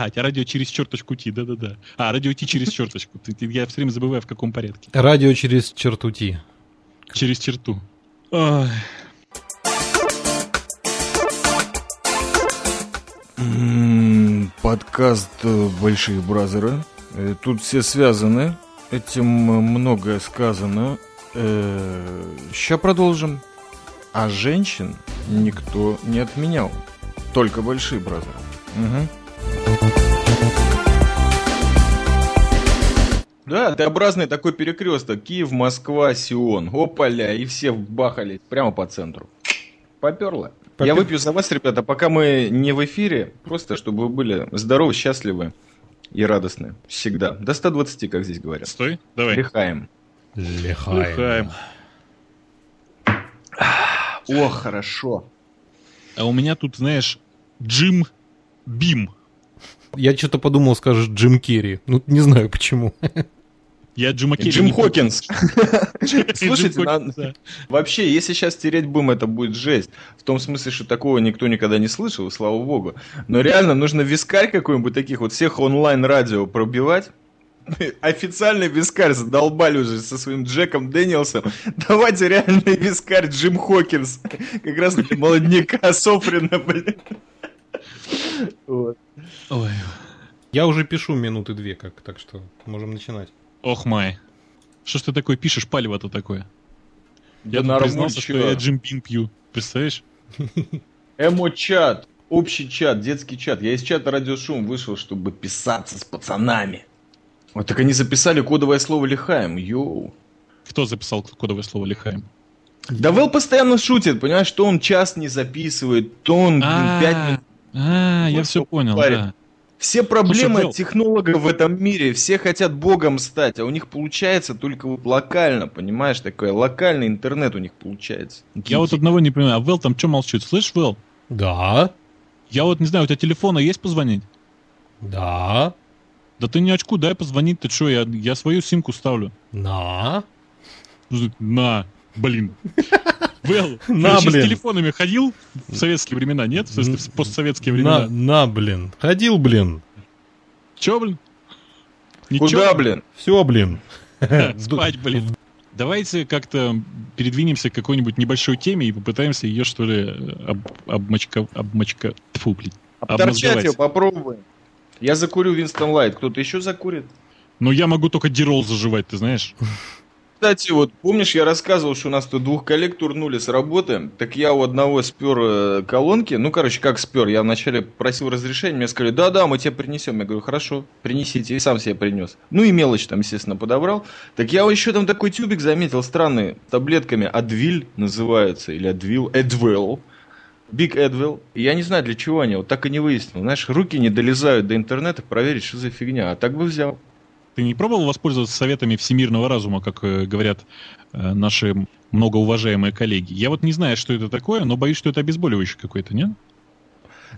А, тебя радио через черточку Ти, да-да-да. А, радио Ти через черточку. Я все время забываю, в каком порядке. Радио через черту Ти. Через черту. Ой. М, Подкаст э, «Большие бразеры». Э, Тут все связаны. Этим э, многое сказано. Сейчас продолжим. А женщин никто не отменял. Только большие бразеры. Мгм. Да, Т-образный такой перекресток. Киев, Москва, Сион. Опаля, и все бахали прямо по центру. Поперло. Я Попер- выпью за вас, ребята, пока мы не в эфире, просто чтобы вы были здоровы, счастливы и радостны. Всегда. До 120, как здесь говорят. Стой, давай. Лихаем. Лихаем. О, хорошо. А у меня тут, знаешь, Джим Бим. Я что-то подумал, скажешь Джим Керри. Ну, не знаю почему. Я Джима Керри Джим не Хокинс. Джим Слушайте, на- Хокинс, да. Вообще, если сейчас стереть бум, это будет жесть. В том смысле, что такого никто никогда не слышал, слава богу. Но реально нужно вискарь какой-нибудь таких вот всех онлайн-радио пробивать. Официальный вискарь задолбали уже со своим Джеком Дэниелсом. Давайте реальный вискарь Джим Хокинс. Как раз молодняка Софрина, блин. Вот. Ой. Я уже пишу минуты две, как, так что можем начинать. Ох май. Что ж ты такое пишешь, палево-то такое? Да Я тут признался, что я Джим Бим пью. Представляешь? Эмо-чат, общий чат, детский чат. Я из чата радиошум вышел, чтобы писаться с пацанами. Вот так они записали кодовое слово лихаем. Йоу. Кто записал кодовое слово лихаем? Да Вэл постоянно шутит, понимаешь, что он час не записывает, то он блин, пять минут. А, я все понял, парень. да. Все проблемы Вэл- технологов в этом мире, все хотят богом стать, а у них получается только вот локально, понимаешь, такой локальный интернет у них получается. Я вот одного не понимаю. А Вэл там что молчит? Слышь, Вэл? Да, Я вот не знаю, у тебя телефона есть позвонить? да, Да ты не очку, дай позвонить, ты что, я, я свою симку ставлю. на. На, блин. Вэл, На, блин. с телефонами ходил в советские времена, нет? В смысле, в постсоветские На, времена. на, блин. Ходил, блин. Че, блин? Куда, блин? Все, блин. Спать, блин. Давайте как-то передвинемся к какой-нибудь небольшой теме и попытаемся ее, что ли, об, обмочка... обмочка... Тьфу, блин. Обторчать ее попробуем. Я закурю Винстон Лайт, кто-то еще закурит? Но я могу только дирол заживать, ты знаешь? Кстати, вот помнишь, я рассказывал, что у нас тут двух коллег турнули с работы, так я у одного спер э, колонки, ну, короче, как спер, я вначале просил разрешения, мне сказали, да-да, мы тебе принесем, я говорю, хорошо, принесите, и сам себе принес. Ну и мелочь там, естественно, подобрал. Так я еще там такой тюбик заметил, странный, таблетками, Адвиль называется, или Адвил, Эдвелл. Биг Эдвилл. Я не знаю, для чего они, вот так и не выяснил. Знаешь, руки не долезают до интернета проверить, что за фигня. А так бы взял. Ты не пробовал воспользоваться советами всемирного разума, как э, говорят э, наши многоуважаемые коллеги? Я вот не знаю, что это такое, но боюсь, что это обезболивающее какое-то, нет?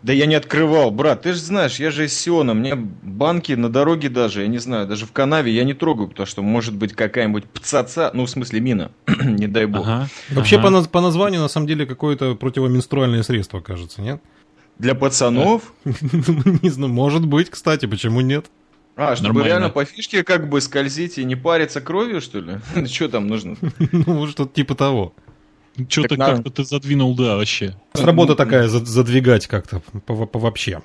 Да я не открывал, брат, ты же знаешь, я же из Сиона, мне банки на дороге даже, я не знаю, даже в канаве я не трогаю, потому что может быть какая-нибудь пцаца, ну в смысле мина, не дай бог. Ага. Вообще, ага. по, наз- по названию, на самом деле, какое-то противоменструальное средство, кажется, нет? Для пацанов, Не знаю, может быть, кстати, почему нет? А, чтобы Нормально. реально по фишке как бы скользить и не париться кровью, что ли? Что там нужно? Ну, что-то типа того. Что-то как-то ты задвинул, да, вообще. Работа такая, за- задвигать как-то вообще.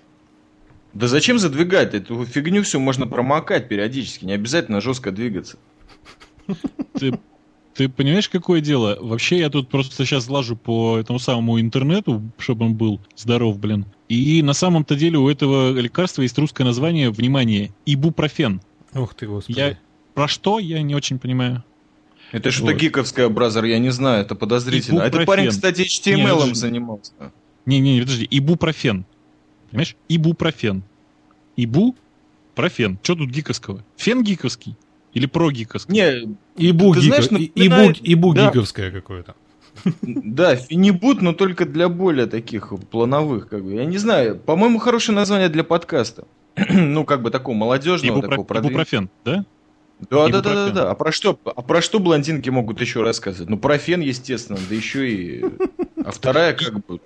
Да зачем задвигать? Эту фигню всю можно промокать периодически, не обязательно жестко двигаться. Ты, ты понимаешь, какое дело? Вообще, я тут просто сейчас лажу по этому самому интернету, чтобы он был здоров, блин. И на самом-то деле у этого лекарства есть русское название, внимание, ибупрофен. Ух ты, господи. Я про что, я не очень понимаю. Это что-то Вот. гиковская, бразер, я не знаю, это подозрительно. А Ибупрофен. парень, кстати, Не, HTML подожди. занимался. Не-не, подожди, ибупрофен. Понимаешь? Ибупрофен. Ибу-профен. Что тут гиковского? Фен гиковский? Или прогиковский? Не, Ибу, Ты гика- знаешь, и- напоминает- ибу, ибу да. какое-то. Да, финибут, но только для более таких плановых, как бы. Я не знаю, по-моему, хорошее название для подкаста. ну, как бы такого молодежного, Ибупро- такого продвинутого. Ибупрофен, да? Да, да, да, да, да. А про что, а про что блондинки могут еще рассказывать? Ну, про фен, естественно, да еще и. А вторая, как бы.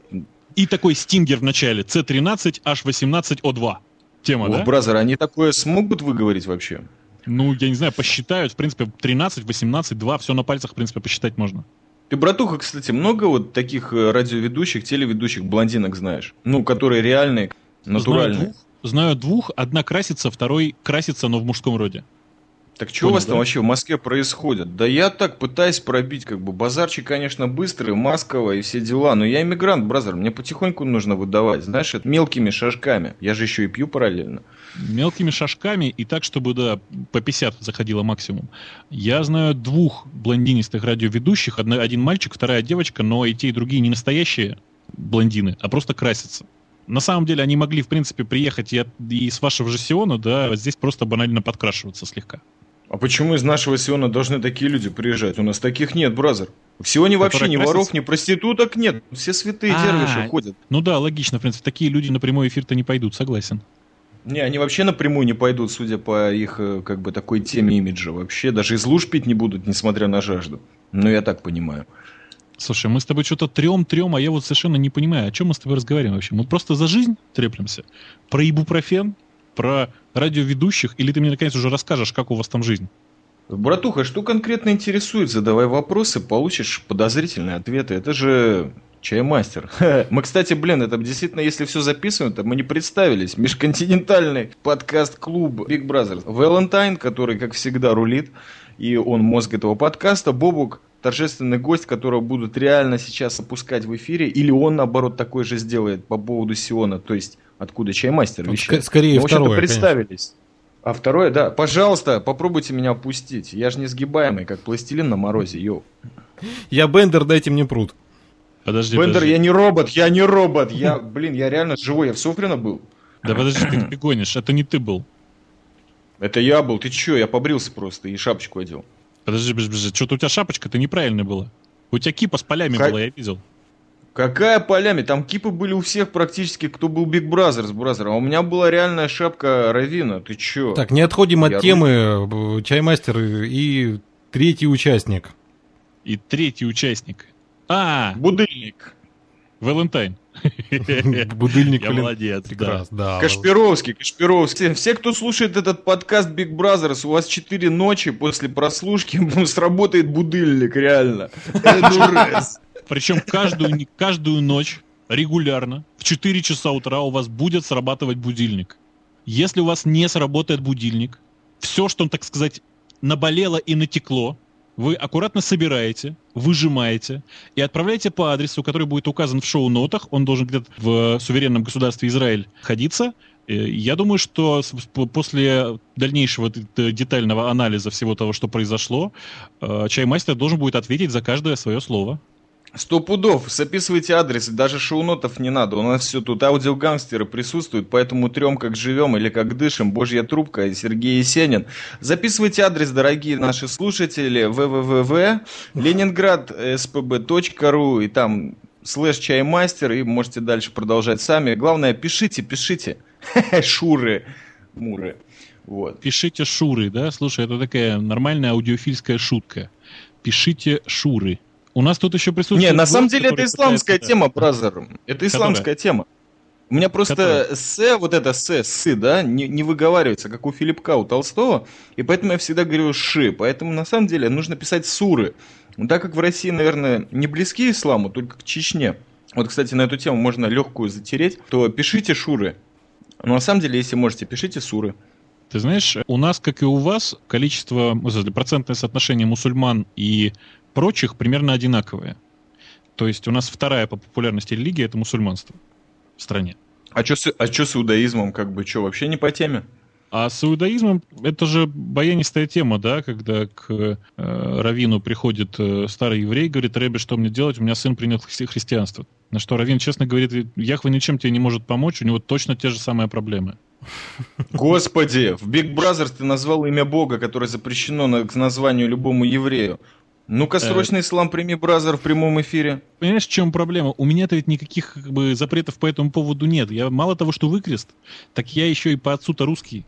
И такой стингер в начале. C13H18O2. Тема, Ох, да? бразер, они такое смогут выговорить вообще? Ну, я не знаю, посчитают, в принципе, 13, 18, 2, все на пальцах, в принципе, посчитать можно. Ты, братуха, кстати, много вот таких э, радиоведущих, телеведущих блондинок знаешь? Ну, которые реальные, Знаю натуральные. двух, знаю двух, одна красится, второй красится, но в мужском роде. Так что у вас Понял, там да? вообще в Москве происходит? Да я так пытаюсь пробить, как бы, базарчик, конечно, быстрый, масково и все дела, но я иммигрант, бразер, мне потихоньку нужно выдавать, знаешь, это мелкими шажками. Я же еще и пью параллельно. Мелкими шажками и так, чтобы, да, по 50 заходило максимум. Я знаю двух блондинистых радиоведущих, одна, один мальчик, вторая девочка, но и те, и другие не настоящие блондины, а просто красятся. На самом деле они могли, в принципе, приехать и, от- и с вашего же Сиона, да, здесь просто банально подкрашиваться слегка. А почему из нашего Сиона должны такие люди приезжать? У нас таких нет, бразер. В Сионе вообще ни красятся? воров, ни проституток нет. Все святые А, дервиши ходят. Ну да, логично, в принципе, такие люди на прямой эфир-то не пойдут, согласен. Не, они вообще напрямую не пойдут, судя по их, э, как бы, такой теме имиджа. Вообще даже из луж пить не будут, несмотря на жажду. Ну, я так понимаю. Слушай, мы с тобой что-то трем-трем, а я вот совершенно не понимаю, о чем мы с тобой разговариваем вообще. Мы просто за жизнь треплемся? Про ибупрофен? Про радиоведущих? Или ты мне наконец уже расскажешь, как у вас там жизнь? Братуха, что конкретно интересует? Задавай вопросы, получишь подозрительные ответы. Это же чаймастер. Мы, кстати, блин, это действительно, если все записываем, то мы не представились. Межконтинентальный подкаст-клуб Big Brother. Валентайн, который, как всегда, рулит, и он мозг этого подкаста. Бобук, торжественный гость, которого будут реально сейчас опускать в эфире, или он, наоборот, такой же сделает по поводу Сиона, то есть откуда чаймастер Вот вещает. ск- скорее Ну, общем-то, второе, представились. А второе, да. Пожалуйста, попробуйте меня опустить. Я же не сгибаемый, как пластилин на морозе, йоу. Я Бендер, дайте мне пруд. Подожди, Бендер, подожди. я не робот, я не робот. Я, блин, я реально живой, я в Софрино был. Да подожди, ты ты гонишь, это не ты был. Это я был, ты чё, я побрился просто и шапочку одел. Подожди, подожди, подожди. Что-то у тебя шапочка-то неправильная была. У тебя кипа с полями Ха- была, я видел. Какая полями? Там кипы были у всех практически, кто был Big Brothers, Brothers. А у меня была реальная шапка Равина. Ты чё? Так, не отходим от Я темы. э, Чаймастер и третий участник. И третий участник. А, Будильник. Валентайн. Будильник, Я блин, молодец, да. Прекрасно, да. Кашпировский, Кашпировский. Все, кто слушает этот подкаст Big Brothers, у вас 4 ночи после прослушки сработает будильник, реально. Причем каждую, каждую ночь регулярно в 4 часа утра у вас будет срабатывать будильник. Если у вас не сработает будильник, все, что, так сказать, наболело и натекло, вы аккуратно собираете, выжимаете и отправляете по адресу, который будет указан в шоу-нотах. Он должен где-то в суверенном государстве Израиль находиться. Э, Я думаю, что после дальнейшего детального анализа всего того, что произошло, э, чаймастер должен будет ответить за каждое свое слово. Сто пудов, записывайте адрес, даже шоу-нотов не надо. У нас все тут аудиогангстеры присутствуют, поэтому трем как живем или как дышим, Божья трубка и Сергей Есенин. Записывайте адрес, дорогие наши слушатели, www, Ленинград, spb.ru, и там слэш чаймастер, и можете дальше продолжать сами. Главное, пишите, пишите. Шуры, муры. Вот. Пишите шуры, да? Слушай, это такая нормальная аудиофильская шутка. Пишите шуры. У нас тут еще присутствует... Не, на самом деле это исламская пытается- тема, бразер. Это исламская тема. У меня просто Которая? «с», вот это «с», «сы», да, не, не выговаривается, как у Филиппка, у Толстого, и поэтому я всегда говорю «ши», поэтому на самом деле нужно писать «суры». Ну, Так как в России, наверное, не близки исламу, только к Чечне. Вот, кстати, на эту тему можно легкую затереть, то пишите «шуры». Но на самом деле, если можете, пишите «суры». Ты знаешь, у нас, как и у вас, количество, процентное соотношение мусульман и прочих примерно одинаковое. То есть у нас вторая по популярности религия это мусульманство в стране. А что с, а чё с иудаизмом, как бы, что, вообще не по теме? А с иудаизмом это же баянистая тема, да, когда к э, Равину приходит э, старый еврей, говорит, Рэбби, что мне делать, у меня сын принял хри- христианство. На что Равин честно говорит, Яхва ничем тебе не может помочь, у него точно те же самые проблемы. Господи, в Big Brothers ты назвал имя Бога, которое запрещено на- к названию любому еврею. Ну-ка, Э. срочно ислам прими, бразер, в прямом эфире. Понимаешь, в чем проблема? У меня-то ведь никаких как бы, запретов по этому поводу нет. Я мало того, что выкрест, так я еще и по отцу-то русский.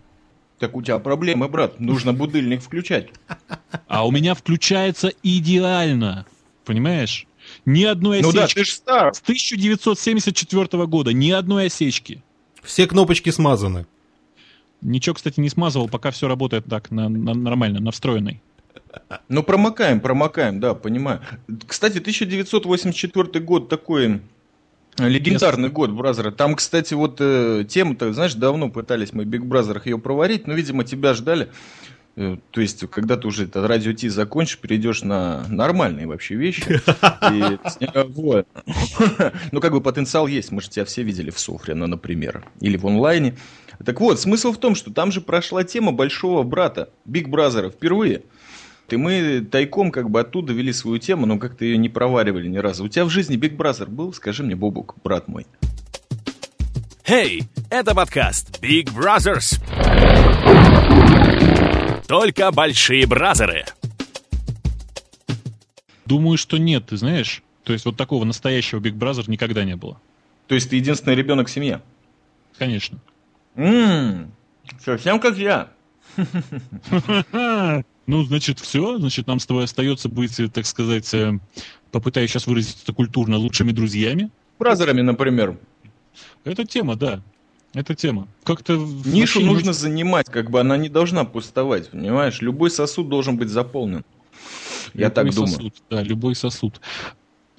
Так у тебя проблемы, брат. Нужно будильник включать. А у меня включается идеально. Понимаешь? Ни одной Ну осечки. да, ты ж стар. С 1974 года ни одной осечки. Все кнопочки смазаны. Ничего, кстати, не смазывал, пока все работает так, на, на- нормально, на встроенной. Ну, промокаем, промокаем, да, понимаю. Кстати, 1984 год такой легендарный год Brother а. Там, кстати, вот э, тему-то, знаешь, давно пытались мы в Big Brother ах ее проварить, но, видимо, тебя ждали. Э, То есть, когда ты уже это Радио-Т закончишь, перейдешь на нормальные вообще вещи. Вот. Ну, как бы потенциал есть. Мы же тебя все видели в Софре, ну, например. Или в онлайне. Так вот, смысл в том, что там же прошла тема большого брата, Big Brother а, впервые. И мы тайком как бы оттуда вели свою тему, но как-то ее не проваривали ни разу. У тебя в жизни Big Brother был? Скажи мне, Бобук, брат мой. Хей, это подкаст Big Brothers. Только большие brother ы. Думаю, что нет, ты знаешь. То есть вот такого настоящего Big Brother никогда не было. То есть ты единственный ребенок в семье? Конечно. Ммм, совсем как я. Ну, значит, все. Значит, нам с тобой остается быть, так сказать, э, попытаюсь сейчас выразить это культурно, лучшими друзьями. Бразерами, например. Это тема, да. Это тема. Как-то... Нишу вообще нужно занимать, как бы она не должна пустовать, понимаешь? Любой сосуд должен быть заполнен. Я Любой так думаю. сосуд, да, любой сосуд.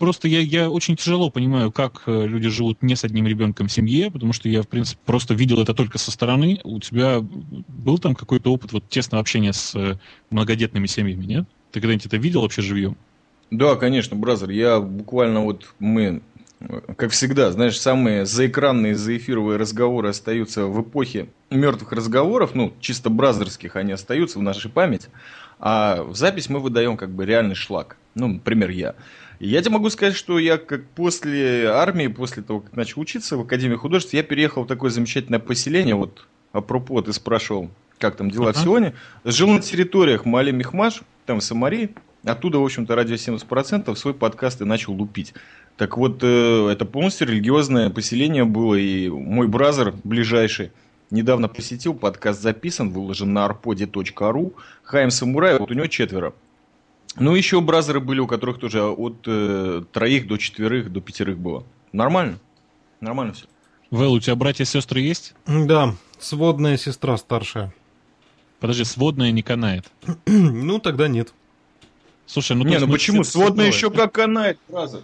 Просто я, я очень тяжело понимаю, как э, люди живут не с одним ребенком в семье, потому что я, в принципе, просто видел это только со стороны. У тебя был там какой-то опыт вот тесного общения с э, многодетными семьями, нет? Ты когда-нибудь это видел вообще живьем? Да, конечно, бразер. Я буквально вот мы, как всегда, знаешь, самые заэкранные, заэфировые разговоры остаются в эпохе мертвых разговоров, ну, чисто бразерских они остаются в нашей памяти, а в запись мы выдаем как бы реальный шлак. Ну, например, я. Я тебе могу сказать, что я как после армии, после того, как начал учиться в Академии художеств, я переехал в такое замечательное поселение, вот, апропо, ты спрашивал, как там дела в Ага. Сионе, жил на территориях Мали Мехмаш, там в Самарии, Оттуда, в общем-то, радио 70% свой подкаст и начал лупить. Так вот, э, это полностью религиозное поселение было, и мой бразер ближайший недавно посетил, подкаст записан, выложен на arpodi.ru. Хайм Самурай, вот у него четверо. Ну, еще бразеры были, у которых тоже от э, троих до четверых, до пятерых было. Нормально. Нормально все. Вэл, у тебя братья и сестры есть? Да, сводная сестра старшая. Подожди, сводная не канает. Ну, тогда нет. Слушай, ну... не, ну мы почему? все еще как канает, бразер.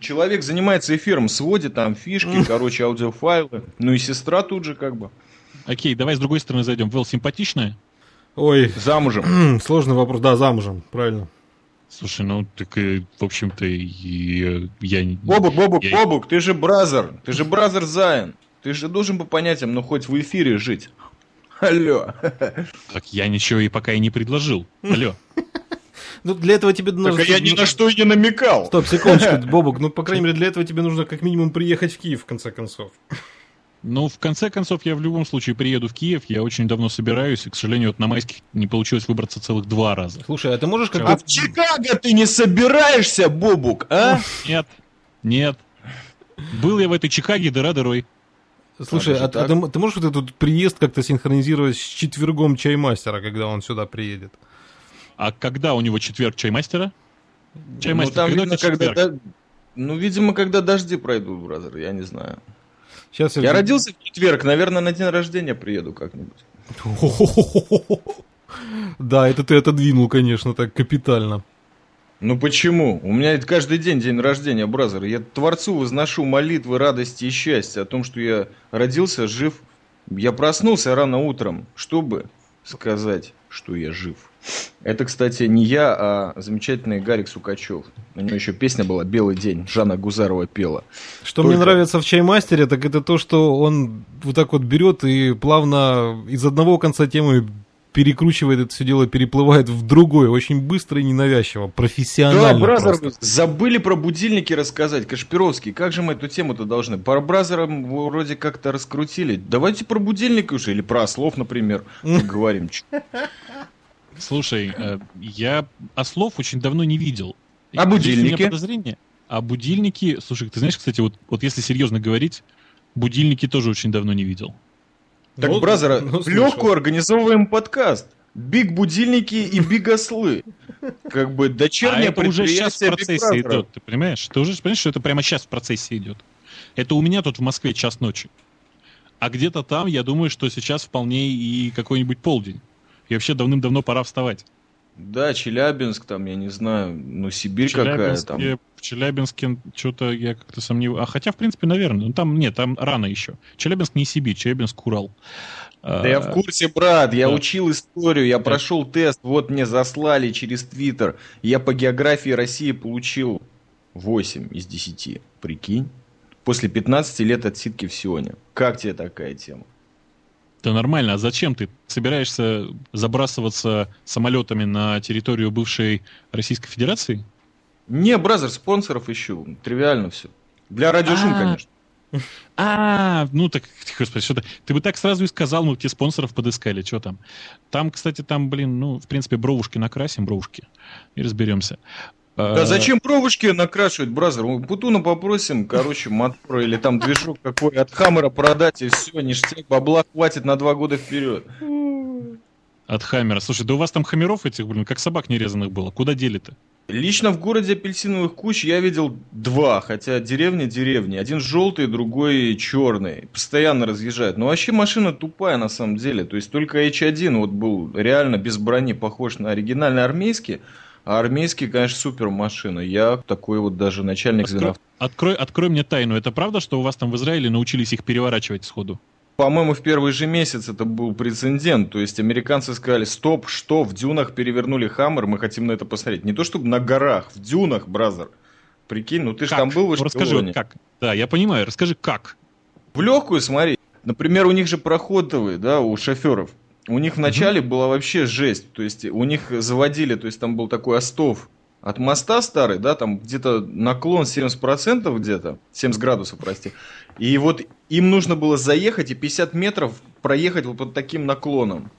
Человек занимается эфиром, сводит там фишки, короче, аудиофайлы. Ну и сестра тут же как бы. Окей, давай с другой стороны зайдем. Вэл симпатичная? Ой, Замужем. сложный вопрос. Да, замужем, правильно. Слушай, ну так, и, в общем-то, и, я... не- Бобук, Бобук, я- Бобук, ты же бразер. Ты же бразер Зайн. Ты же должен по понятиям, ну хоть в эфире жить. Алло. Так я ничего и пока и не предложил. Алло. Ну, для этого тебе Так нужно... а я ни на что и не намекал. Стоп, секундочку, Бобок, ну, по крайней мере, для этого тебе нужно как минимум приехать в Киев, в конце концов. Ну, в конце концов, я в любом случае приеду в Киев. Я очень давно собираюсь, и, к сожалению, вот на майских не получилось выбраться целых два раза. Слушай, а ты можешь А как-то... в Чикаго ты не собираешься, Бобук, а? Нет, нет. Был я в этой Чикаге дыра дырой. Слушай, а, а ты, ты можешь вот этот приезд как-то синхронизировать с четвергом чаймастера, когда он сюда приедет? А когда у него четверг чаймастера? Чаймастер, ну, там, когда видно, когда... Ну, видимо, когда дожди пройдут, бразер, я не знаю. Сейчас Я родился в четверг, наверное, на день рождения приеду как-нибудь. Да, это ты отодвинул, конечно, так капитально. Ну почему? У меня это каждый день день рождения, бразер. Я Творцу возношу молитвы, радости и счастья о том, что я родился жив. Я проснулся рано утром, чтобы сказать, что я жив. Это, кстати, не я, а замечательный Гарик Сукачев. У него еще песня была «Белый день», Жанна Гузарова пела. Что Только. мне нравится в чаймастере, так это то, что он вот так вот берет и плавно из одного конца темы перекручивает это все дело, переплывает в другой, очень быстро и ненавязчиво, Да, профессионально бразер, просто. забыли про будильники рассказать. Кашпировский, как же мы эту тему-то должны? Про бразера вроде как-то раскрутили. Давайте про будильник уже, или про ослов, например, поговорим. Слушай, э, я ослов очень давно не видел. А Есть у меня будильники? подозрение. А будильники... Слушай, ты знаешь, кстати, вот, вот если серьезно говорить, будильники тоже очень давно не видел. Так, Ну, бразера, ну, легкую организовываем подкаст. Биг будильники и биг ослы. Как бы а дочернее это уже сейчас в процессе идет, ты понимаешь? Ты уже понимаешь, что это прямо сейчас в процессе идет. Это у меня тут в Москве час ночи. А где-то там, я думаю, что сейчас вполне и какой-нибудь полдень. И вообще давным-давно пора вставать. Да, Челябинск, там, я не знаю, ну, Сибирь какая там. В Челябинске что-то я как-то сомневаюсь. А хотя, в принципе, наверное, ну там нет, там рано еще. Челябинск не Сибирь, Челябинск Урал. Да я в курсе, брат, я да. учил историю, я да. прошел тест, вот мне заслали через Твиттер. Я по географии России получил 8 из 10, прикинь. После 15 лет отсидки в Сионе. Как тебе такая тема? Да нормально, а зачем ты собираешься забрасываться самолетами на территорию бывшей Российской Федерации? Не, бразер, спонсоров ищу. Тривиально все. Для радиошум, конечно. А, ну так, господи, что-то. Ты бы так сразу и сказал, мы тебе спонсоров подыскали, что там. Там, кстати, там, блин, ну, в принципе, бровушки накрасим, бровушки, и разберемся. Да зачем бровушки накрашивать, бразер? Мы Путуна попросим, короче, мотор или там движок какой от Хаммера продать, и все, ништяк, бабла хватит на два года вперед. От Хаммера. Слушай, да у вас там хаммеров этих, блин, как собак нерезанных было. Куда дели-то? Лично в городе апельсиновых куч я видел два, хотя деревня деревни. Один желтый, другой черный. Постоянно разъезжают. Но вообще машина тупая на самом деле. То есть только H1 вот был реально без брони похож на оригинальный армейский. А армейский, конечно, супер машина. Я такой вот даже начальник открой, звена. Открой, открой мне тайну. Это правда, что у вас там в Израиле научились их переворачивать сходу? По-моему, в первый же месяц это был прецедент. То есть американцы сказали, стоп, что, в дюнах перевернули Хаммер, мы хотим на это посмотреть. Не то чтобы на горах, в дюнах, бразер. Прикинь, ну ты же там был в ну, Расскажи, как? Да, я понимаю, расскажи, как? В легкую, смотри. Например, у них же проходовые, да, у шоферов. У них вначале угу. была вообще жесть. То есть у них заводили, то есть там был такой остов от моста старый, да, там где-то наклон 70% где-то, 70 градусов, прости. И вот им нужно было заехать и 50 метров проехать вот под таким наклоном.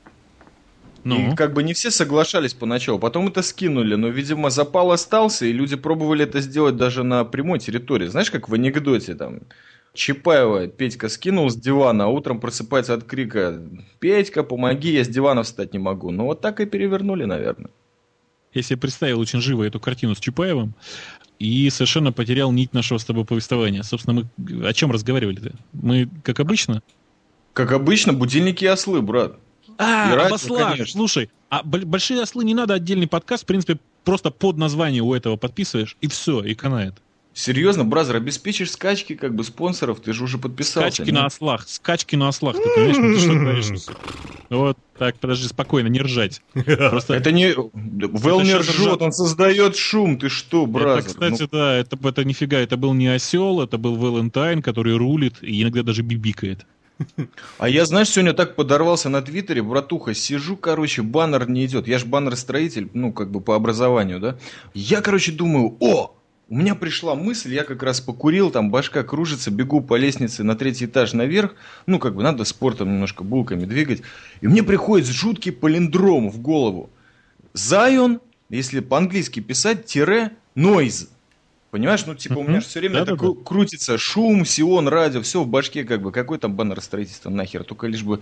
Ну. И как бы не все соглашались поначалу, потом это скинули, но, видимо, запал остался, и люди пробовали это сделать даже на прямой территории. Знаешь, как в анекдоте там, Чапаева Петька скинул с дивана, а утром просыпается от крика «Петька, помоги, я с дивана встать не могу». Ну вот так и перевернули, наверное. Я себе представил очень живо эту картину с Чапаевым и совершенно потерял нить нашего с тобой повествования. Собственно, мы о чем разговаривали-то? Мы, как обычно? Как обычно, будильники и ослы, брат. А, и об ослах. Конечно. Слушай, а большие ослы не надо отдельный подкаст, в принципе, просто под название у этого подписываешь, и все, и канает. Серьезно, бразер, обеспечишь скачки как бы спонсоров, ты же уже подписался. Скачки нет? на ослах, скачки на ослах, ты понимаешь, ну, ты что говоришь? Вот, так, подожди, спокойно, не ржать. Просто... Это не... Вэл не ржет, он создает шум, ты что, бразер? Это, кстати, ну... да, это, это нифига, это был не осел, это был Валентайн, который рулит и иногда даже бибикает. А я, знаешь, сегодня так подорвался на Твиттере, братуха, сижу, короче, баннер не идет. Я же баннер-строитель, ну, как бы по образованию, да. Я, короче, думаю, о, у меня пришла мысль, я как раз покурил, там башка кружится, бегу по лестнице на третий этаж наверх, ну, как бы надо спортом немножко булками двигать, и мне приходит жуткий палиндром в голову. Zion, если по-английски писать, тире, noise. Понимаешь, ну типа у меня же все время это крутится шум, сион, радио, все в башке как бы. Какой там баннер строительства нахер, только лишь бы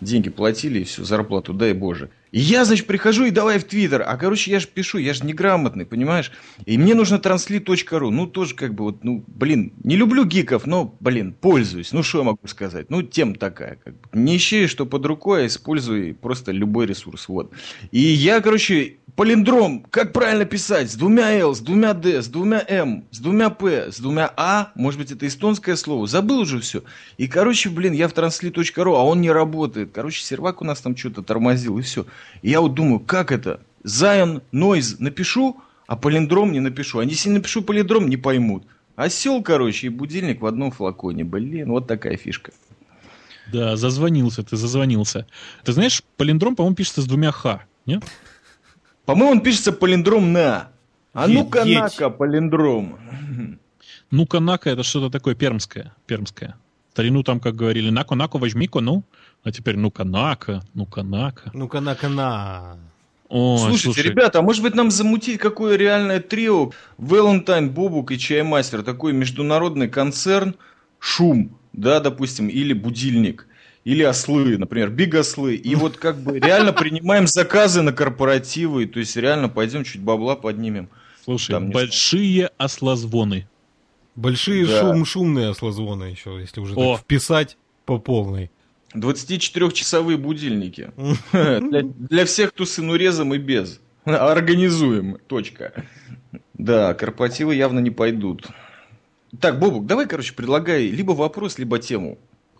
деньги платили и все, зарплату, дай боже. И я, значит, прихожу и давай в Твиттер. А, короче, я же пишу, я же неграмотный, понимаешь? И мне нужно translit.ru. Ну, тоже как бы вот, ну, блин, не люблю гиков, но, блин, пользуюсь. Ну, что я могу сказать? Ну, тем такая, как бы. Не ищи, что под рукой, а используй просто любой ресурс, вот. И я, короче, Полиндром, как правильно писать? С двумя L, с двумя D, с двумя M, с двумя P, с двумя А. Может быть, это эстонское слово. Забыл уже все. И, короче, блин, я в translit.ru, а он не работает. Короче, сервак у нас там что-то тормозил, и все. И я вот думаю, как это? Zion, Noise напишу, а полиндром не напишу. А если напишу полиндром, не поймут. Осел, короче, и будильник в одном флаконе. Блин, вот такая фишка. Да, зазвонился ты, зазвонился. Ты знаешь, полиндром, по-моему, пишется с двумя Х, нет? По-моему, он пишется полиндром на. А ну-ка, нака, полиндром. Ну-ка, нака, это что-то такое пермское. Пермское. Старину там, как говорили, нако, нако, возьми-ка, ну. А теперь ну-ка, нака, ну-ка, нака. Ну-ка, нака, на. О, Слушайте, слушай. ребята, а может быть нам замутить какое реальное трио? Валентайн, Бобук и Чаймастер. Такой международный концерн. Шум, да, допустим, или будильник или ослы, например, биг ослы. И вот как бы реально принимаем заказы на корпоративы, то есть реально пойдем чуть бабла поднимем. Слушай, Там, большие знаю. ослозвоны. Большие да. шум, шумные ослозвоны еще, если уже О. так вписать. по полной. 24-часовые будильники. Для, для всех, кто с инурезом и без. Организуем. Точка. Да, корпоративы явно не пойдут. Так, Бобук, давай, короче, предлагай либо вопрос, либо тему.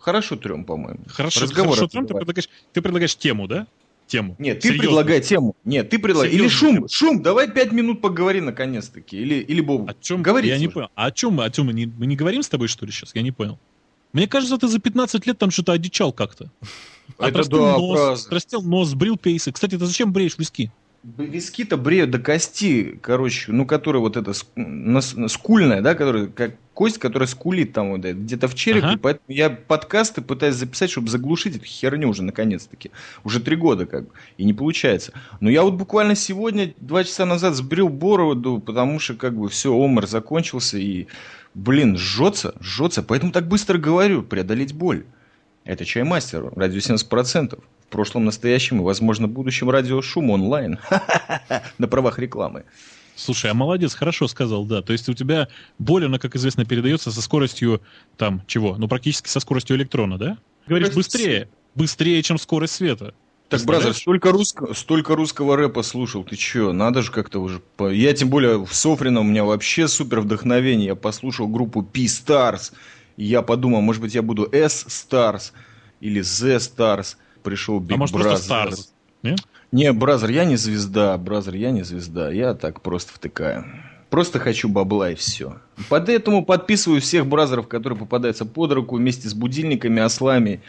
Хорошо трем, по-моему. Хорошо, Разговор хорошо Трем, ты предлагаешь, ты предлагаешь тему, да? Тему. Нет, ты Серьезно. предлагай тему. Нет, ты предлагай. Или Серьезно шум, тему. шум, давай пять минут поговори наконец-таки. Или, или Бобук. О чем? Говорите я не уже. понял. А о чем мы? О чем мы? Не, мы не говорим с тобой, что ли, сейчас? Я не понял. Мне кажется, ты за 15 лет там что-то одичал как-то. Отрастил да, нос, отрастил нос, брил пейсы. Кстати, ты зачем бреешь виски? Виски-то бреют до кости, короче, ну, которая вот эта скульная, да, которая, как кость, которая скулит там вот где-то в черепе, Ага. поэтому я подкасты пытаюсь записать, чтобы заглушить эту херню уже наконец-таки. Уже три года как бы, и не получается. Но я вот буквально сегодня, два часа назад, сбрил бороду, потому что как бы все, омер закончился и, блин, жжется, жжется, поэтому так быстро говорю, преодолеть боль. Это Чаймастер, радио 70%. В прошлом, настоящем и, возможно, будущем радиошум онлайн. На правах рекламы. Слушай, а молодец, хорошо сказал, да. То есть у тебя боль, она, как известно, передается со скоростью, там, чего? Ну, практически со скоростью электрона, да? Говоришь, быстрее. Быстрее, чем скорость света. Так, бразер, столько, русско- столько русского рэпа слушал, ты чё, надо же как-то уже... по- Я тем более в Софрино у меня вообще супер вдохновение, я послушал группу P-Stars, и я подумал, может быть, я буду S-Stars или Z-Stars, пришел Big а может, Brother. просто Stars? Не? Не, бразер, я не звезда, бразер, я не звезда, я так просто втыкаю. Просто хочу бабла и все. Под этому подписываю всех бразеров, которые попадаются под руку вместе с будильниками, ослами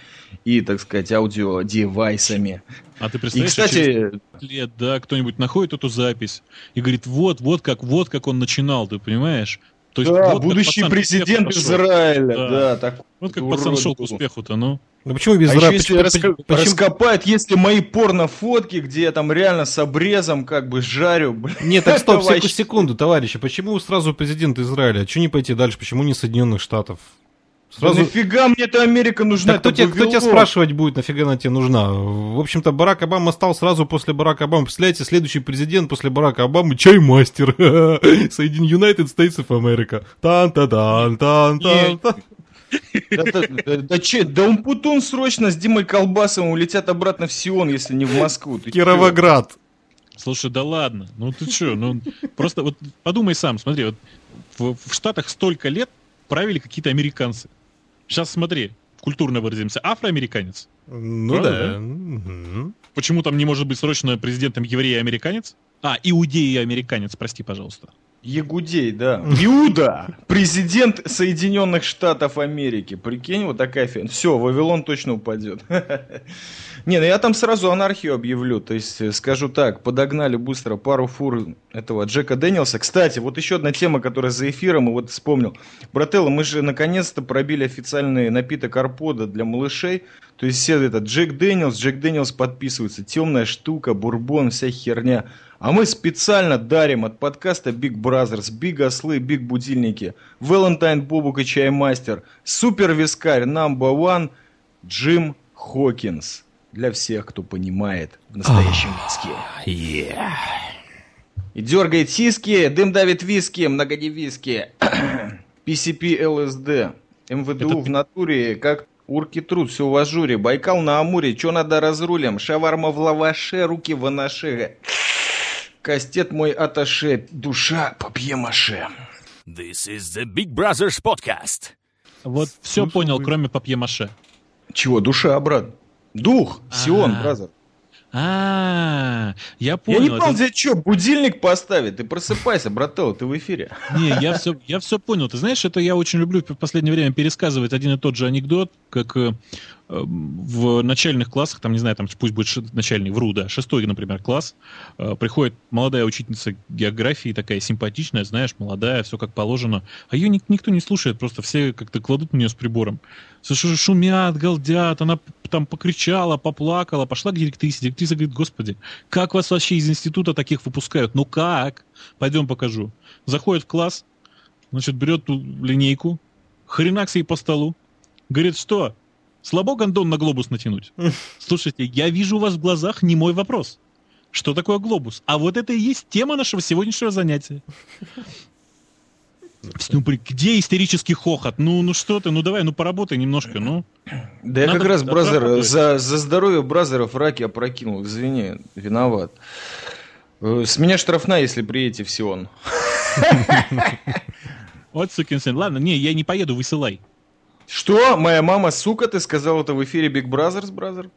и, так сказать, аудиодевайсами. А ты И, представляешь, через кстати, лет, да, кто-нибудь находит эту запись и говорит, вот, вот как, вот как он начинал, ты понимаешь? То есть, да, вот будущий пацан президент. Израиля, Да. да, так. Вот как пацан шел к успеху-то, ну. Ну почему без А еще ра- если почему- раска- почему- раскопают, если мои порно-фотки, где я там реально с обрезом как бы жарю, блин. Нет, так стоп, секунду, товарищи. Почему сразу президент Израиля? Чего не пойти дальше? Почему не Соединенных Штатов? Сразу... Да нафига мне эта Америка нужна? Так кто, тебе, кто тебя спрашивать будет, нафига она тебе нужна? В общем-то, Барак Обама стал сразу после Барака Обамы. Представляете, следующий президент после Барака Обамы чаймастер. Соедин United States of America. тан та дан тан тан Да, да, да, да че, да Умпутун срочно с Димой Колбасовым улетят обратно в Сион, если не в Москву. Ты? Кировоград. Слушай, да ладно, ну ты что, ну просто вот подумай сам, смотри, вот в, в Штатах столько лет правили какие-то американцы. Сейчас смотри, культурно выразимся, афроамериканец. Ну Правда, да. да? Мгм. Почему там не может быть срочно президентом еврей и американец? А, иудей и американец, прости, пожалуйста. Ягудей, да. Иуда, президент Соединенных Штатов Америки. Прикинь, вот такая фигня. Все, Вавилон точно упадет. Не, ну я там сразу анархию объявлю. То есть, э, скажу так, подогнали быстро пару фур этого Джека Дэниелса. Кстати, вот еще одна тема, которая за эфиром, и вот вспомнил. Брателло, мы же наконец-то пробили официальный напиток Арпода для малышей. То есть все это Джек Дэниелс, Джек Дэниелс подписывается. Темная штука, бурбон, вся херня. А мы специально дарим от подкаста Big Brothers, Big Ослы, Big Будильники, Valentine Бобук и Чаймастер, Супер Вискарь, Number One, Джим Хокинс. Для всех, кто понимает в настоящем виске. И дергает сиски, дым давит виски, многодевиски. PCP ЛСД. МВДУ Это в натуре, как урки труд, все в ажуре. Байкал на Амуре, чё надо разрулем? Шаварма в лаваше, руки в анаше. Кастет мой аташе, душа папье-маше. This is the Big Brothers Podcast. Вот все Слушай, понял, вы- кроме папье-маше. Чего, душа, брат? Дух, Сион, Ага. бразер. А, я Я понял. не это- понял, тебе что, будильник поставить? Ты просыпайся, брателло, ты в эфире. Не, я все, я все понял. Ты знаешь, это я очень люблю в последнее время пересказывать один и тот же анекдот, как э, в начальных классах, там, не знаю, там пусть будет начальный, вру, да, шестой, например, класс, э, приходит молодая учительница географии, такая симпатичная, знаешь, молодая, все как положено, а ее никто не слушает, просто все как-то кладут на нее с прибором. Шумят, галдят, она там покричала, поплакала, пошла к директрисе. Директриса говорит, господи, как вас вообще из института таких выпускают? Ну как? Пойдем покажу. Заходит в класс, значит, берет ту линейку, хренакс ей по столу. Говорит, что, слабо гондон на глобус натянуть? Слушайте, я вижу у вас в глазах не мой вопрос. Что такое глобус? А вот это и есть тема нашего сегодняшнего занятия. Ну, при- где истерический хохот? Ну, ну что ты, ну давай, ну поработай немножко, ну. Да я Надо как раз, бразер, за, за здоровье бразеров раки опрокинул. Извини, виноват. Э, С меня штрафная, если приедете в Сион. Вот сукин сын. Ладно, не, я не поеду, высылай. Что? Моя мама, сука, ты сказал это в эфире Big Brothers, бразер?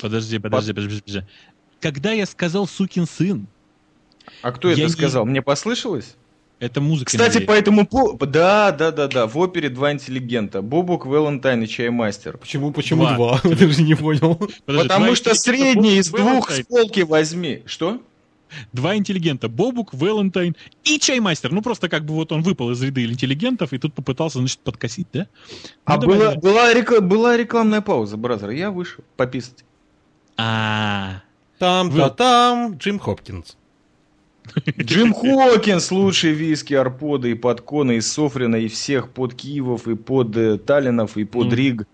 Подожди, подожди, подожди, подожди. Когда я сказал сукин сын, А кто Я это сказал? Мне послышалось? Это музыка. Кстати, по этому по... Да, да, да, да. В опере два интеллигента. Бобук, Валентайн и Чаймастер. Почему, почему Два. два? Я даже не понял. Подожди, Потому что средний из двух с полки возьми. Что? Два интеллигента. Бобук, Валентайн и Чаймастер. Ну, просто как бы вот он выпал из ряды интеллигентов и тут попытался, значит, подкосить, да? А Ну, давай, была, давай. была, рекла- была рекламная пауза, бразер. Я вышел пописать. А, Там-та-там, Джим Хопкинс. Джим Хокинс, лучший виски Арпода и Подкона, и Софрина, и всех под Киевов, и под э, Таллинов, и под Риг.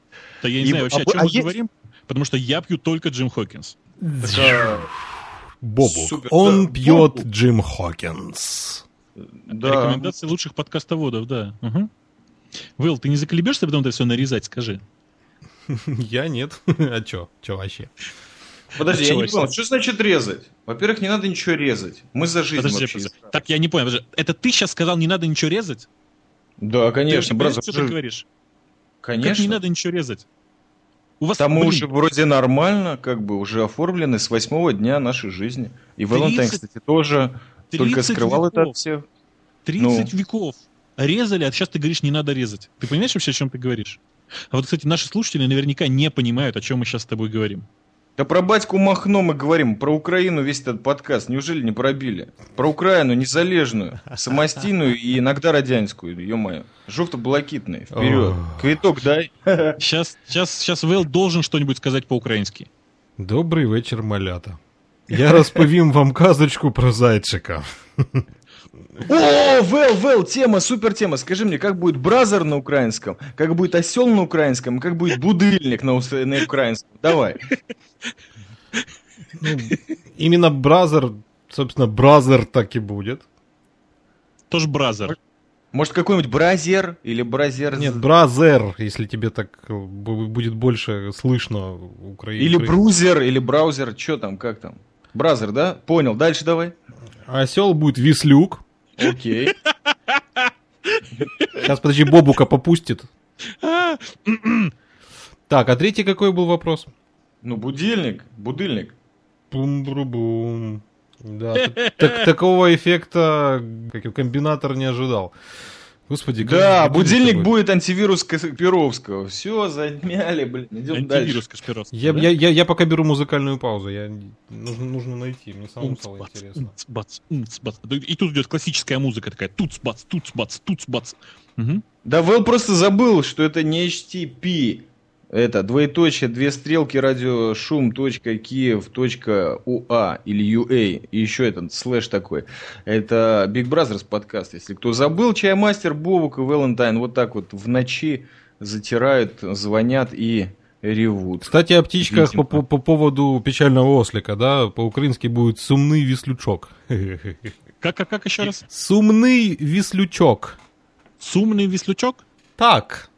да я не И- знаю вообще, о чем а мы есть- говорим, потому что я пью только Джим Хокинс. Бобук. Супер, Он да, пьет Бобук. Джим Хокинс. Да. Рекомендации лучших подкастоводов, да. Угу. Вэл, ты не заколебешься потом это все нарезать, скажи? Я нет. А чё? Чё вообще? Подожди, я не понял, что значит резать? Во-первых, не надо ничего резать. Мы за жизнь Подожди, вообще. подожди. Так, я не понял. подожди. Это ты сейчас сказал, не надо ничего резать? Да, конечно, понимаешь, что ты говоришь? Конечно. Как не надо ничего резать? У вас, Там мы блин, уже вроде нормально, как бы уже оформлены с восьмого дня нашей жизни. И Валентайн, 30 кстати, тоже только 30 скрывал это веков. от всех. 30 Ну. веков резали, а сейчас ты говоришь, не надо резать. Ты понимаешь вообще, о чем ты говоришь? А вот, кстати, наши слушатели наверняка не понимают, о чем мы сейчас с тобой говорим. Да про батьку Махно мы говорим, про Украину весь этот подкаст. Неужели не пробили? Про Украину незалежную, самостийную и иногда радянскую, ё-моё. Жовто-блакитный, вперед. Ох. Квиток дай. Сейчас, сейчас, сейчас Вэл должен что-нибудь сказать по-украински. Добрий вечір, малята. Я розповім вам казочку про зайчика. О, Вэл, Вэл, тема, супер тема. Скажи мне, как будет бразер на украинском, как будет осел на украинском, как будет будильник на, на украинском? Давай. Ну, именно бразер, собственно, бразер так и будет. Тоже бразер. Может, какой-нибудь бразер или бразер... Нет, бразер, если тебе так э, бу- будет больше слышно украин... Или брузер, или браузер, что там, как там? Бразер, да? Понял, дальше давай. Осел будет вислюк. Окей. Сейчас, подожди, Бобука попустит. Так, а третий какой был вопрос? Ну, будильник, будильник. Бум-бру-бум. Да, так- такого эффекта как комбинатор не ожидал. Господи, как Да, будильник будет. антивирус Касперовского. Все, задмяли, блин. Идем дальше. Антивирус Касперовский. Я, да? я, я, я пока беру музыкальную паузу. Я, нужно, нужно найти, мне самому Умц, стало бац, интересно. умц, бац, умц, бац. И тут идет классическая музыка такая. Туц, бац, туц, бац, туц, бац. Мгм. Да Вэл просто забыл, что это не HTTP. Это двоеточие, две стрелки, радиошум, точка, Киев, точка, УА или UA. И еще этот слэш такой. Это Big Brothers подкаст. Если кто забыл, Чаймастер, Бовук и Валентайн вот так вот в ночи затирают, звонят и ревут. Кстати, о птичках по, Видимо. по, по поводу печального ослика, да, по-украински будет «сумный вислючок». Как, как, как еще раз? «Сумный вислючок». Сумный веслючок? Так.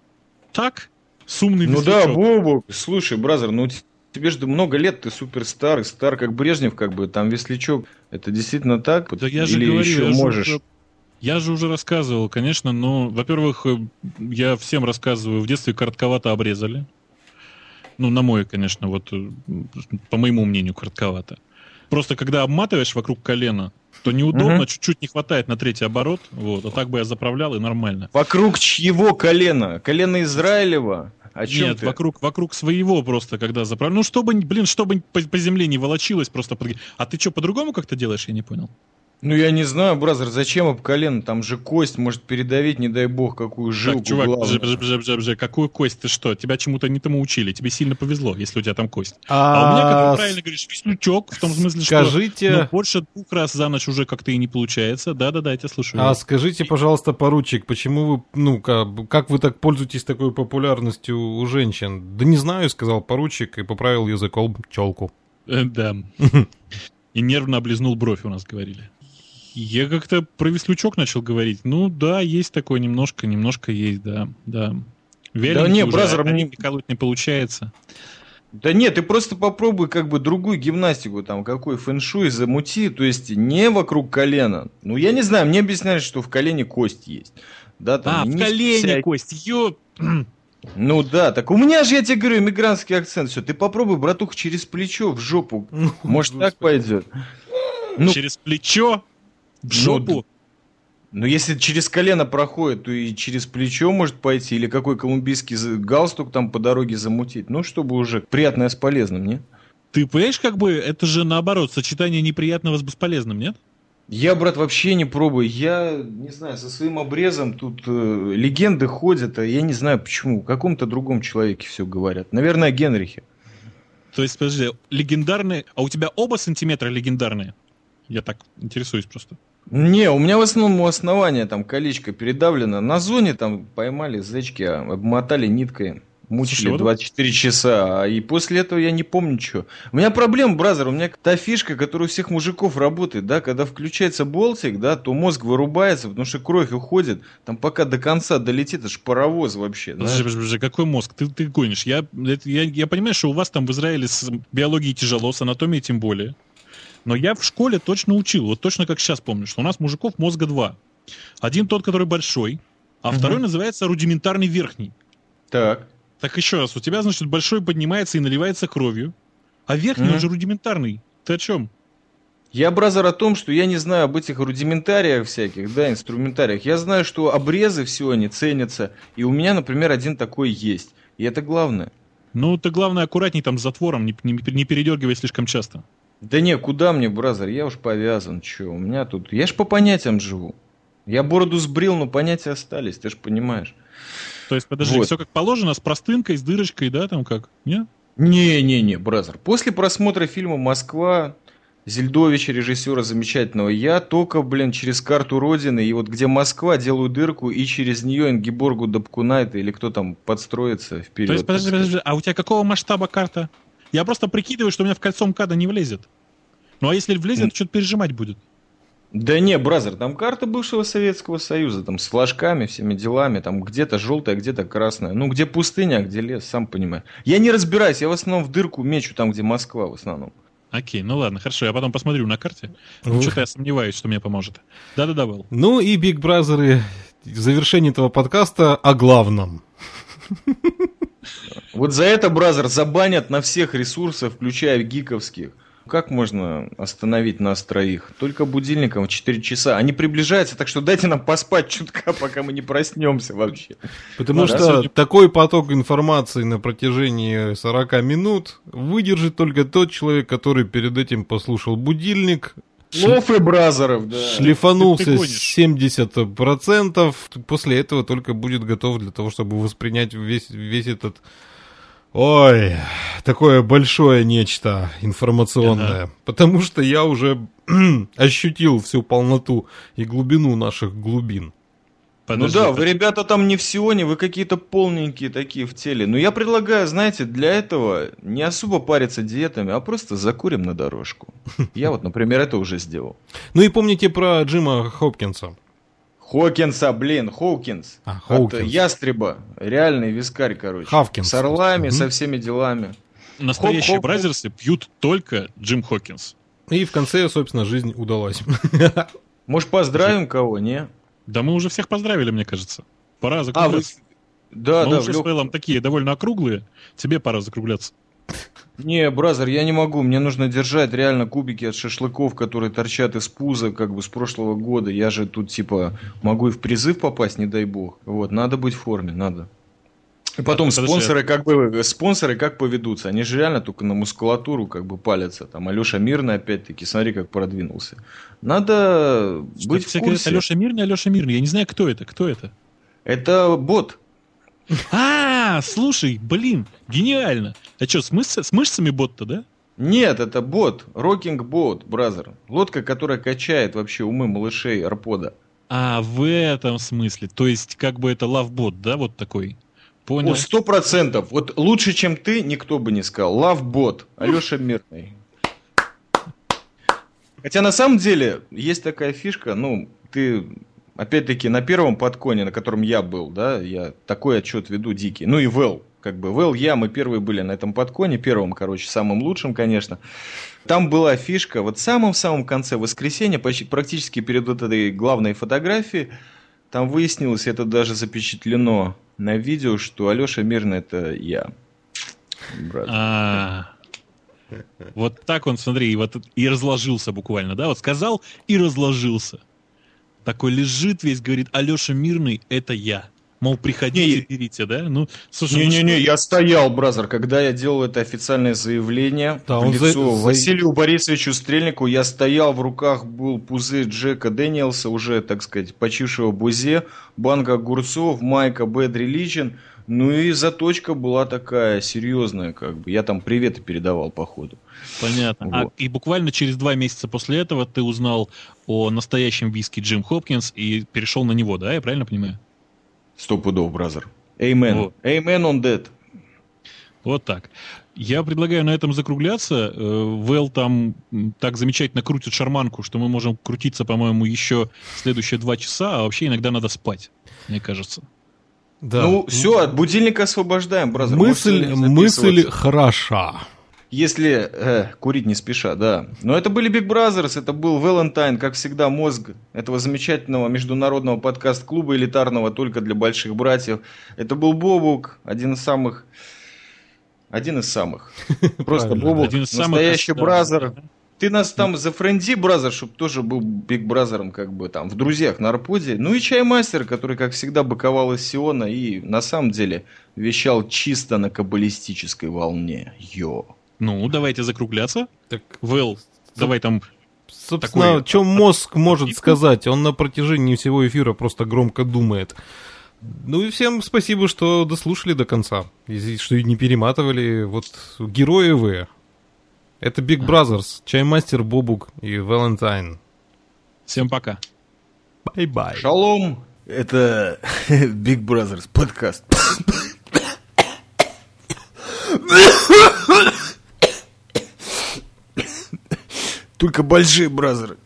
Так? Сумный Ну да. Бобук, слушай, бразер, ну тебе же много лет, ты суперстар, и стар как Брежнев, как бы, там Веслячок. Это действительно так? Да я же Или говорю, еще я же можешь? уже- Я же уже рассказывал, конечно, но, во-первых, э, я всем рассказываю, в детстве коротковато обрезали. Ну, на мой, конечно, вот, э, по моему мнению, коротковато. Просто когда обматываешь вокруг колена, то неудобно, Мгм. чуть-чуть не хватает на третий оборот, вот, а так бы я заправлял и нормально. Вокруг чьего колена? Колено Израилева? О чем Нет, ты? вокруг, вокруг своего просто, когда заправлял. Ну, чтобы, блин, чтобы по, по земле не волочилось просто. под- А ты что, по-другому как-то делаешь, я не понял? Ну я не знаю, бразер, зачем об колено? Там же кость может передавить, не дай бог, какую жилку Так, чувак, главную. бжи, бжи, бжи, бжи, какую кость ты что? Тебя чему-то не тому учили. Тебе сильно повезло, если у тебя там кость. А, у меня, как А, ты правильно говоришь, веслючок, в том смысле, что скажите, ну, больше двух раз за ночь уже как-то и не получается. Да-да-да, я тебя слушаю. а скажите, пожалуйста, поручик, почему вы, ну, как, как вы так пользуетесь такой популярностью у женщин? Да не знаю, сказал поручик и поправил языком челку. Э, Да. И нервно облизнул бровь, у нас говорили. Я как-то про веслючок начал говорить. Ну да, есть такое немножко, немножко есть, да, да. Вяленький не, уже, бразер, а мне- колоть не получается. Да нет, ты просто попробуй как бы другую гимнастику, там, какой фэншуй замути, то есть не вокруг колена. Ну, я не знаю, мне объясняли, что в колене кость есть. Да, там, а, в не колени всякие- кость, ё... Ну да, так у меня же, я тебе говорю, иммигрантский акцент. Все, ты попробуй, братух, через плечо, в жопу. Может, так пойдет? Ну, Через плечо, в Ну, жопу. Ну, если через колено проходит, то и через плечо может пойти. Или какой колумбийский галстук там по дороге замутить. Ну, чтобы уже приятное с полезным, не? Ты понимаешь, как бы это же наоборот, сочетание неприятного с бесполезным, нет? Я, брат, вообще не пробую. Я, не знаю, со своим обрезом тут э, легенды ходят, а я не знаю почему. О каком-то другом человеке все говорят. Наверное, о Генрихе. То есть, подожди, легендарные... А у тебя оба сантиметра легендарные? Я так интересуюсь просто. Не, у меня в основном у основания там колечко передавлено. На зоне там поймали зечки, а, обмотали ниткой. Мучили Слушай, вот- 24 часа, и после этого я не помню ничего. У меня проблема, бразер, у меня та фишка, которая у всех мужиков работает, да, когда включается болтик, да, то мозг вырубается, потому что кровь уходит, там пока до конца долетит, это ж паровоз вообще. Подожди, подожди, подожди, какой мозг? Ты, ты гонишь. Я, я, я понимаю, что у вас там в Израиле с биологией тяжело, с анатомией тем более. Но я в школе точно учил, вот точно как сейчас помню, что у нас мужиков мозга два. Один тот, который большой, а Мгм. второй называется рудиментарный верхний. Так. Так еще раз, у тебя, значит, большой поднимается и наливается кровью, а верхний, Мгм. он же рудиментарный. Ты о чем? Я, бразер, о том, что я не знаю об этих рудиментариях всяких, да, инструментариях. Я знаю, что обрезы все они ценятся, и у меня, например, один такой есть. И это главное. Ну, ты, главное, аккуратней там с затвором, не, не, не передергивай слишком часто. Да не, куда мне, бразер, я уж повязан, чё, у меня тут... Я ж по понятиям живу. Я бороду сбрил, но понятия остались, ты ж понимаешь. То есть, подожди, Вот. все как положено, с простынкой, с дырочкой, да, там как? Не? Не-не-не, бразер, после просмотра фильма «Москва», Зельдовича, режиссера замечательного, я только, блин, через карту Родины, и вот где Москва, делаю дырку, и через нее Ингеборгу Дабкунайта, или кто там подстроится вперед. То есть, подожди, подожди, а у тебя какого масштаба карта? Я просто прикидываю, что у меня в кольцо МКАДа не влезет. Ну а если влезет, то что-то пережимать будет. Да не, бразер, там карта бывшего Советского Союза, там с флажками, всеми делами, там где-то желтая, где-то красная. Ну, где пустыня, а где лес, сам понимаешь. Я не разбираюсь, я в основном в дырку мечу там, где Москва в основном. Окей, ну ладно, хорошо, я потом посмотрю на карте. Ну, что-то я сомневаюсь, что мне поможет. Да-да-да, Вэл. Ну и, Биг Бразеры, в завершении этого подкаста о главном. Вот за это, бразер, забанят на всех ресурсах, включая гиковских. Как можно остановить нас троих? Только будильником в 4 часа. Они приближаются, так что дайте нам поспать чутка, пока мы не проснемся вообще. Потому Ладно, что сегодня- такой поток информации на протяжении 40 минут выдержит только тот человек, который перед этим послушал будильник, Лофы бразеров, да. шлифанулся Ты- ты с гонишь. 70%, после этого только будет готов для того, чтобы воспринять весь, весь этот... Ой, такое большое нечто информационное. Потому что я уже ощутил всю полноту и глубину наших глубин. Подожди, ну да, вы, ребята, там не в Сионе, вы какие-то полненькие такие в теле. Но я предлагаю, знаете, для этого не особо париться диетами, а просто закурим на дорожку. Я вот, например, это уже сделал. Ну и помните про Джима Хопкинса. Хокинса, блин, Хоукинс. А, От Хоукинс. ястреба. Реальный вискарь, короче. Хавкинс. С орлами, Мгм. со всеми делами. Настоящие Хоп-хоп-хоп. brothers ы пьют только Джим Хокинс. И в конце, собственно, жизнь удалась. Может, поздравим кого, не? Да мы уже всех поздравили, мне кажется. Пора А, вы... закругляться. Да, мы да, уже в с Вэлом такие довольно округлые. Тебе пора закругляться. Не, бразер, я не могу. Мне нужно держать реально кубики от шашлыков, которые торчат из пуза, как бы с прошлого года. Я же тут, типа, могу и в призыв попасть, не дай бог. Вот, надо быть в форме, надо. И потом Подожди, спонсоры как бы спонсоры как поведутся? Они же реально только на мускулатуру как бы палятся. Там Алеша Мирный опять-таки, смотри, как продвинулся. Надо быть в курсе. Алеша Мирный, Алеша Мирный. Я не знаю, кто это, кто это. Это бот. А, слушай, блин, гениально. А что, с, мышц- с мышцами boat-то, да? Нет, это boat. Rocking boat, brother. Лодка, которая качает вообще умы малышей Арпода. А, в этом смысле. То есть, как бы это love boat, да, вот такой? Понял. Сто процентов. Вот лучше, чем ты, никто бы не сказал. Love boat. Алеша Мирный. Хотя на самом деле есть такая фишка, ну, ты опять-таки на первом подконе, на котором я был, да, я такой отчет веду дикий. Ну и Вэл, как бы Вэл, я, мы первые были на этом подконе, первым, короче, самым лучшим, конечно. Там была фишка, вот в самом-самом конце воскресенья, почти, практически перед вот этой главной фотографией, там выяснилось, это даже запечатлено на видео, что Алеша Мирный это я. Брат. А, вот так он, смотри, вот и разложился буквально, да? Вот сказал и разложился. Такой лежит весь, говорит, Алеша Мирный, это я. Мол, приходите, не, берите, да? Ну, слушай, Не-не-не, ну, я стоял, бразер, когда я делал это официальное заявление да, в лицо за... Василию Борисовичу Стрельнику, я стоял, в руках был пузырь Джека Дэниелса, уже, так сказать, почившего бузе, банка огурцов, майка Bad Religion, ну и заточка была такая серьезная, как бы. Я там приветы передавал по ходу. Понятно. А вот. А, и буквально через два месяца после этого ты узнал о настоящем виске Джим Хопкинс и перешел на него, да? Я правильно понимаю? Сто пудов, бразер. Amen. Amen on that. Вот так. Я предлагаю на этом закругляться. Э, Вэл там так замечательно крутит шарманку, что мы можем крутиться, по-моему, еще следующие два часа, а вообще иногда надо спать, мне кажется. Да. Ну, все, от будильника освобождаем, бразер. Мысль, мысль хороша. Если э, курить не спеша, да. Но это были Big Brothers, это был Valentine, как всегда, мозг этого замечательного международного подкаст-клуба элитарного только для больших братьев. Это был Бобук, один из самых... Один из самых. Просто Бобук, настоящий brother. Ты нас там зафренди, бразер, чтобы тоже был Big Brother ом, как бы там, в друзьях на Арподе. Ну и Чаймастер, который, как всегда, быковал из Сиона и на самом деле вещал чисто на каббалистической волне. Йо. Ну, давайте закругляться. Так, Вэл, давай там Собственно, такой... что мозг может сказать? Он на протяжении всего эфира просто громко думает. Ну и всем спасибо, что дослушали до конца. И что не перематывали. Вот герои вы. Это Big Brothers, Чаймастер Бобук и Валентайн. Всем пока. Bye-bye. Шалом. Это Big Brothers подкаст. Только большие brother ы.